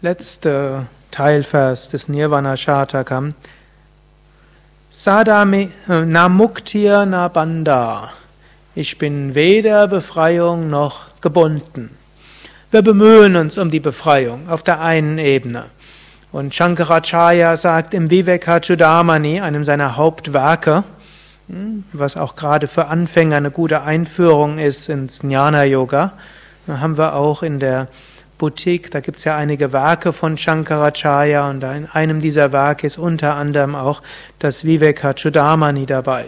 letzte Teilvers des Nirvana Shatakam. Sadame äh, namuktir nabanda. Ich bin weder Befreiung noch gebunden. Wir bemühen uns um die Befreiung auf der einen Ebene. Und Shankaracharya sagt im Vivekachudamani, einem seiner Hauptwerke, hm, was auch gerade für Anfänger eine gute Einführung ist ins Jnana Yoga, haben wir auch in der Boutique, da gibt es ja einige Werke von Shankaracharya und in einem dieser Werke ist unter anderem auch das Vivekachudamani dabei.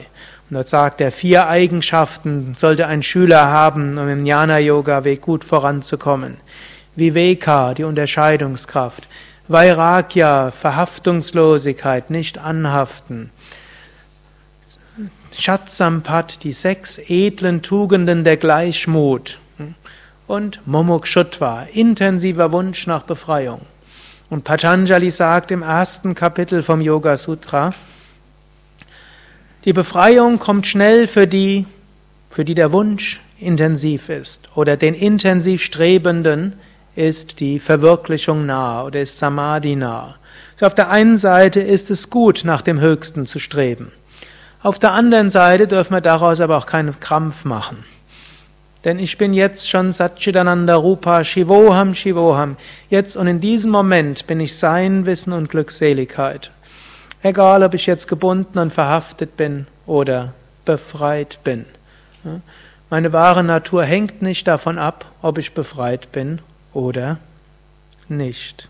Und dort sagt er, vier Eigenschaften sollte ein Schüler haben, um im Jnana-Yoga-Weg gut voranzukommen. Viveka, die Unterscheidungskraft. Vairagya, Verhaftungslosigkeit, nicht anhaften. Shatsampat, die sechs edlen Tugenden der Gleichmut. Und Momokshutva, intensiver Wunsch nach Befreiung. Und Patanjali sagt im ersten Kapitel vom Yoga Sutra, die Befreiung kommt schnell für die, für die der Wunsch intensiv ist. Oder den intensiv Strebenden ist die Verwirklichung nah oder ist Samadhi nah. So auf der einen Seite ist es gut, nach dem Höchsten zu streben. Auf der anderen Seite dürfen wir daraus aber auch keinen Krampf machen. Denn ich bin jetzt schon Satchitananda Rupa Shivoham Shivoham. Jetzt und in diesem Moment bin ich Sein, Wissen und Glückseligkeit. Egal, ob ich jetzt gebunden und verhaftet bin oder befreit bin. Meine wahre Natur hängt nicht davon ab, ob ich befreit bin oder nicht.